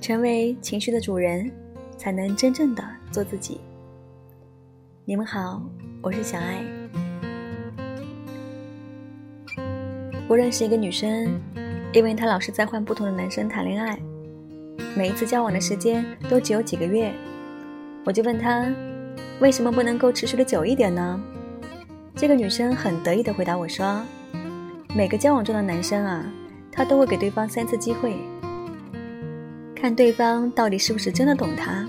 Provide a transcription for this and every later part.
成为情绪的主人，才能真正的做自己。你们好，我是小爱。我认识一个女生，因为她老是在换不同的男生谈恋爱，每一次交往的时间都只有几个月。我就问她，为什么不能够持续的久一点呢？这个女生很得意的回答我说：“每个交往中的男生啊，他都会给对方三次机会，看对方到底是不是真的懂他。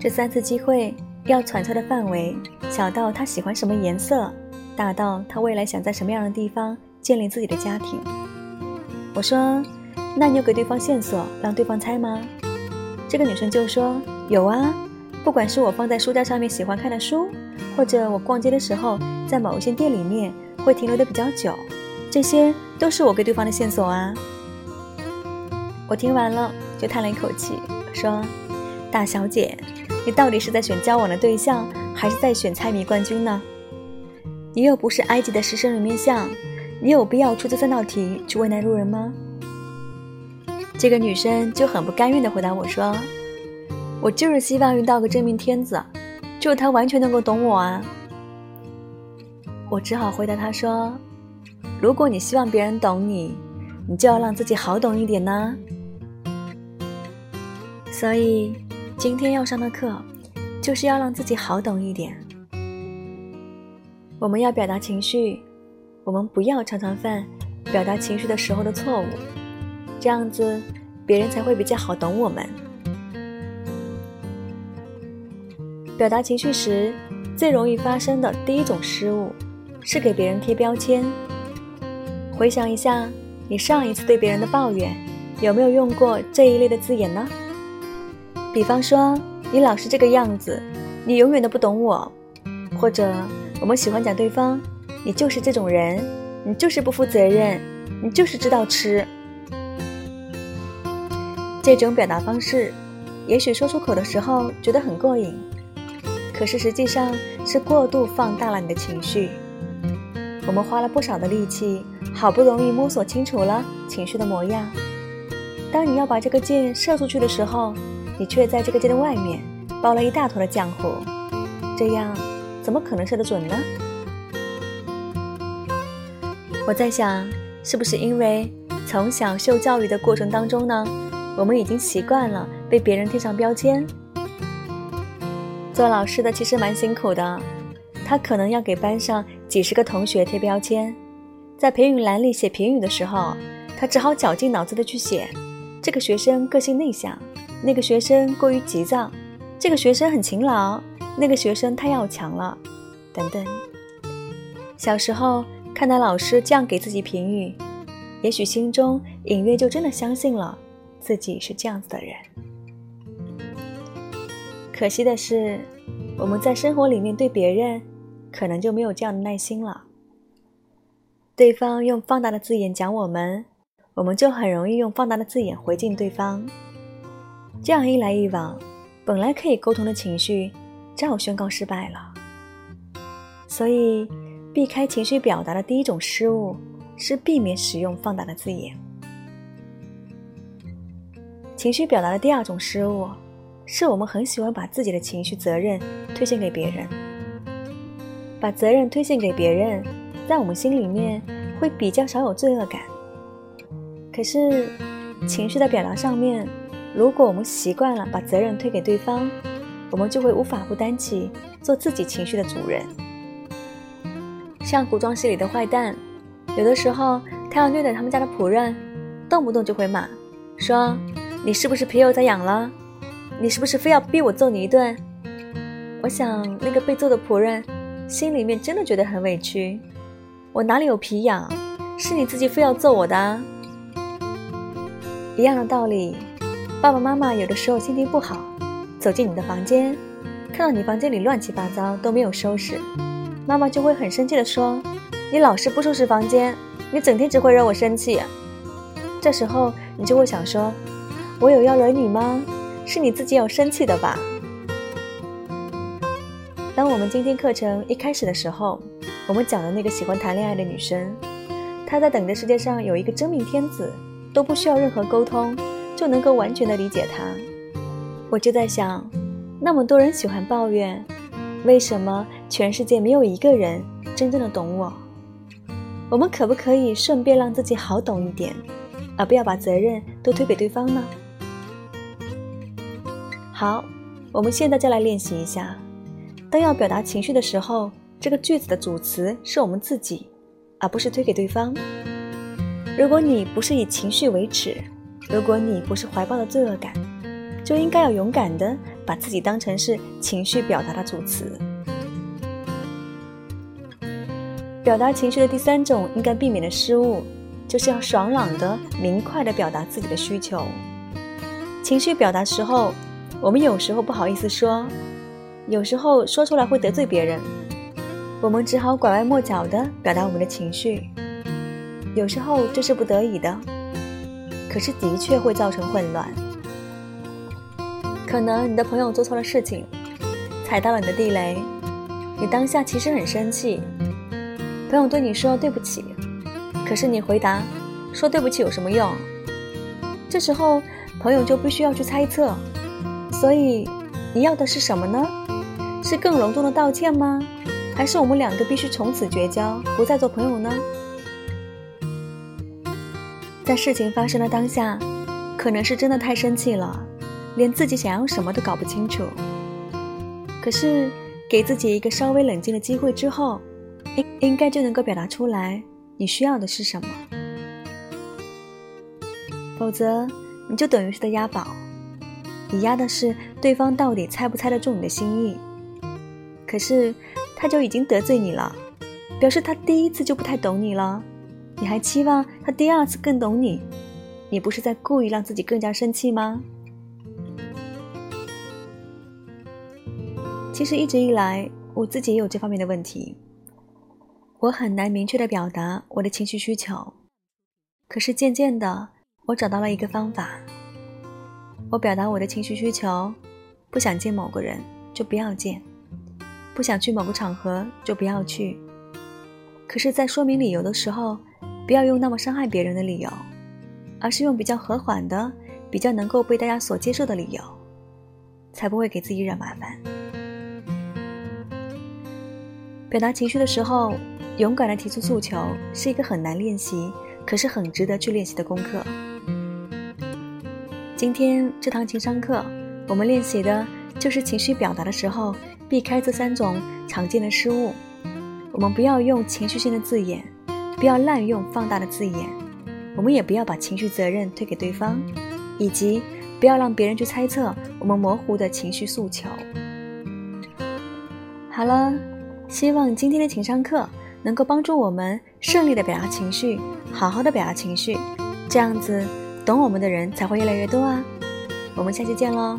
这三次机会要揣测的范围，小到他喜欢什么颜色。”大到他未来想在什么样的地方建立自己的家庭。我说：“那你有给对方线索，让对方猜吗？”这个女生就说：“有啊，不管是我放在书架上面喜欢看的书，或者我逛街的时候在某一些店里面会停留的比较久，这些都是我给对方的线索啊。”我听完了就叹了一口气，说：“大小姐，你到底是在选交往的对象，还是在选猜谜冠军呢？”你又不是埃及的狮身人面像，你有必要出这三道题去为难路人吗？这个女生就很不甘愿地回答我说：“我就是希望遇到个真命天子，就他完全能够懂我啊。”我只好回答她说：“如果你希望别人懂你，你就要让自己好懂一点呢。所以今天要上的课，就是要让自己好懂一点。”我们要表达情绪，我们不要常常犯表达情绪的时候的错误，这样子别人才会比较好懂我们。表达情绪时最容易发生的第一种失误是给别人贴标签。回想一下，你上一次对别人的抱怨有没有用过这一类的字眼呢？比方说，你老是这个样子，你永远都不懂我，或者。我们喜欢讲对方，你就是这种人，你就是不负责任，你就是知道吃。这种表达方式，也许说出口的时候觉得很过瘾，可是实际上是过度放大了你的情绪。我们花了不少的力气，好不容易摸索清楚了情绪的模样。当你要把这个箭射出去的时候，你却在这个箭的外面包了一大坨的浆糊，这样。怎么可能射得准呢？我在想，是不是因为从小受教育的过程当中呢，我们已经习惯了被别人贴上标签。做老师的其实蛮辛苦的，他可能要给班上几十个同学贴标签，在评语栏里写评语的时候，他只好绞尽脑汁的去写：这个学生个性内向，那个学生过于急躁，这个学生很勤劳。那个学生太要强了，等等。小时候看到老师这样给自己评语，也许心中隐约就真的相信了自己是这样子的人。可惜的是，我们在生活里面对别人，可能就没有这样的耐心了。对方用放大的字眼讲我们，我们就很容易用放大的字眼回敬对方。这样一来一往，本来可以沟通的情绪。只好宣告失败了，所以避开情绪表达的第一种失误是避免使用放大的字眼。情绪表达的第二种失误是我们很喜欢把自己的情绪责任推荐给别人，把责任推荐给别人，在我们心里面会比较少有罪恶感。可是情绪的表达上面，如果我们习惯了把责任推给对方，我们就会无法负担起做自己情绪的主人。像古装戏里的坏蛋，有的时候他要虐待他们家的仆人，动不动就会骂，说：“你是不是皮又在痒了？你是不是非要逼我揍你一顿？”我想那个被揍的仆人心里面真的觉得很委屈。我哪里有皮痒？是你自己非要揍我的啊。一样的道理，爸爸妈妈有的时候心情不好。走进你的房间，看到你房间里乱七八糟都没有收拾，妈妈就会很生气的说：“你老是不收拾房间，你整天只会惹我生气。”这时候你就会想说：“我有要惹你吗？是你自己要生气的吧？”当我们今天课程一开始的时候，我们讲的那个喜欢谈恋爱的女生，她在等着世界上有一个真命天子，都不需要任何沟通，就能够完全的理解他。我就在想，那么多人喜欢抱怨，为什么全世界没有一个人真正的懂我？我们可不可以顺便让自己好懂一点，而不要把责任都推给对方呢？好，我们现在就来练习一下，当要表达情绪的时候，这个句子的主词是我们自己，而不是推给对方。如果你不是以情绪为耻，如果你不是怀抱的罪恶感，就应该要勇敢的把自己当成是情绪表达的主词。表达情绪的第三种应该避免的失误，就是要爽朗的、明快的表达自己的需求。情绪表达时候，我们有时候不好意思说，有时候说出来会得罪别人，我们只好拐弯抹角的表达我们的情绪。有时候这是不得已的，可是的确会造成混乱。可能你的朋友做错了事情，踩到了你的地雷，你当下其实很生气。朋友对你说对不起，可是你回答说对不起有什么用？这时候朋友就必须要去猜测，所以你要的是什么呢？是更隆重的道歉吗？还是我们两个必须从此绝交，不再做朋友呢？在事情发生的当下，可能是真的太生气了，连自己想要什么都搞不清楚。可是，给自己一个稍微冷静的机会之后，应应该就能够表达出来你需要的是什么。否则，你就等于是在押宝，你押的是对方到底猜不猜得中你的心意。可是，他就已经得罪你了，表示他第一次就不太懂你了。你还期望他第二次更懂你？你不是在故意让自己更加生气吗？其实一直以来，我自己也有这方面的问题。我很难明确的表达我的情绪需求，可是渐渐的，我找到了一个方法。我表达我的情绪需求：不想见某个人就不要见，不想去某个场合就不要去。可是，在说明理由的时候。不要用那么伤害别人的理由，而是用比较和缓的、比较能够被大家所接受的理由，才不会给自己惹麻烦。表达情绪的时候，勇敢的提出诉求是一个很难练习，可是很值得去练习的功课。今天这堂情商课，我们练习的就是情绪表达的时候，避开这三种常见的失误。我们不要用情绪性的字眼。不要滥用放大的字眼，我们也不要把情绪责任推给对方，以及不要让别人去猜测我们模糊的情绪诉求。好了，希望今天的情商课能够帮助我们顺利的表达情绪，好好的表达情绪，这样子懂我们的人才会越来越多啊！我们下期见喽。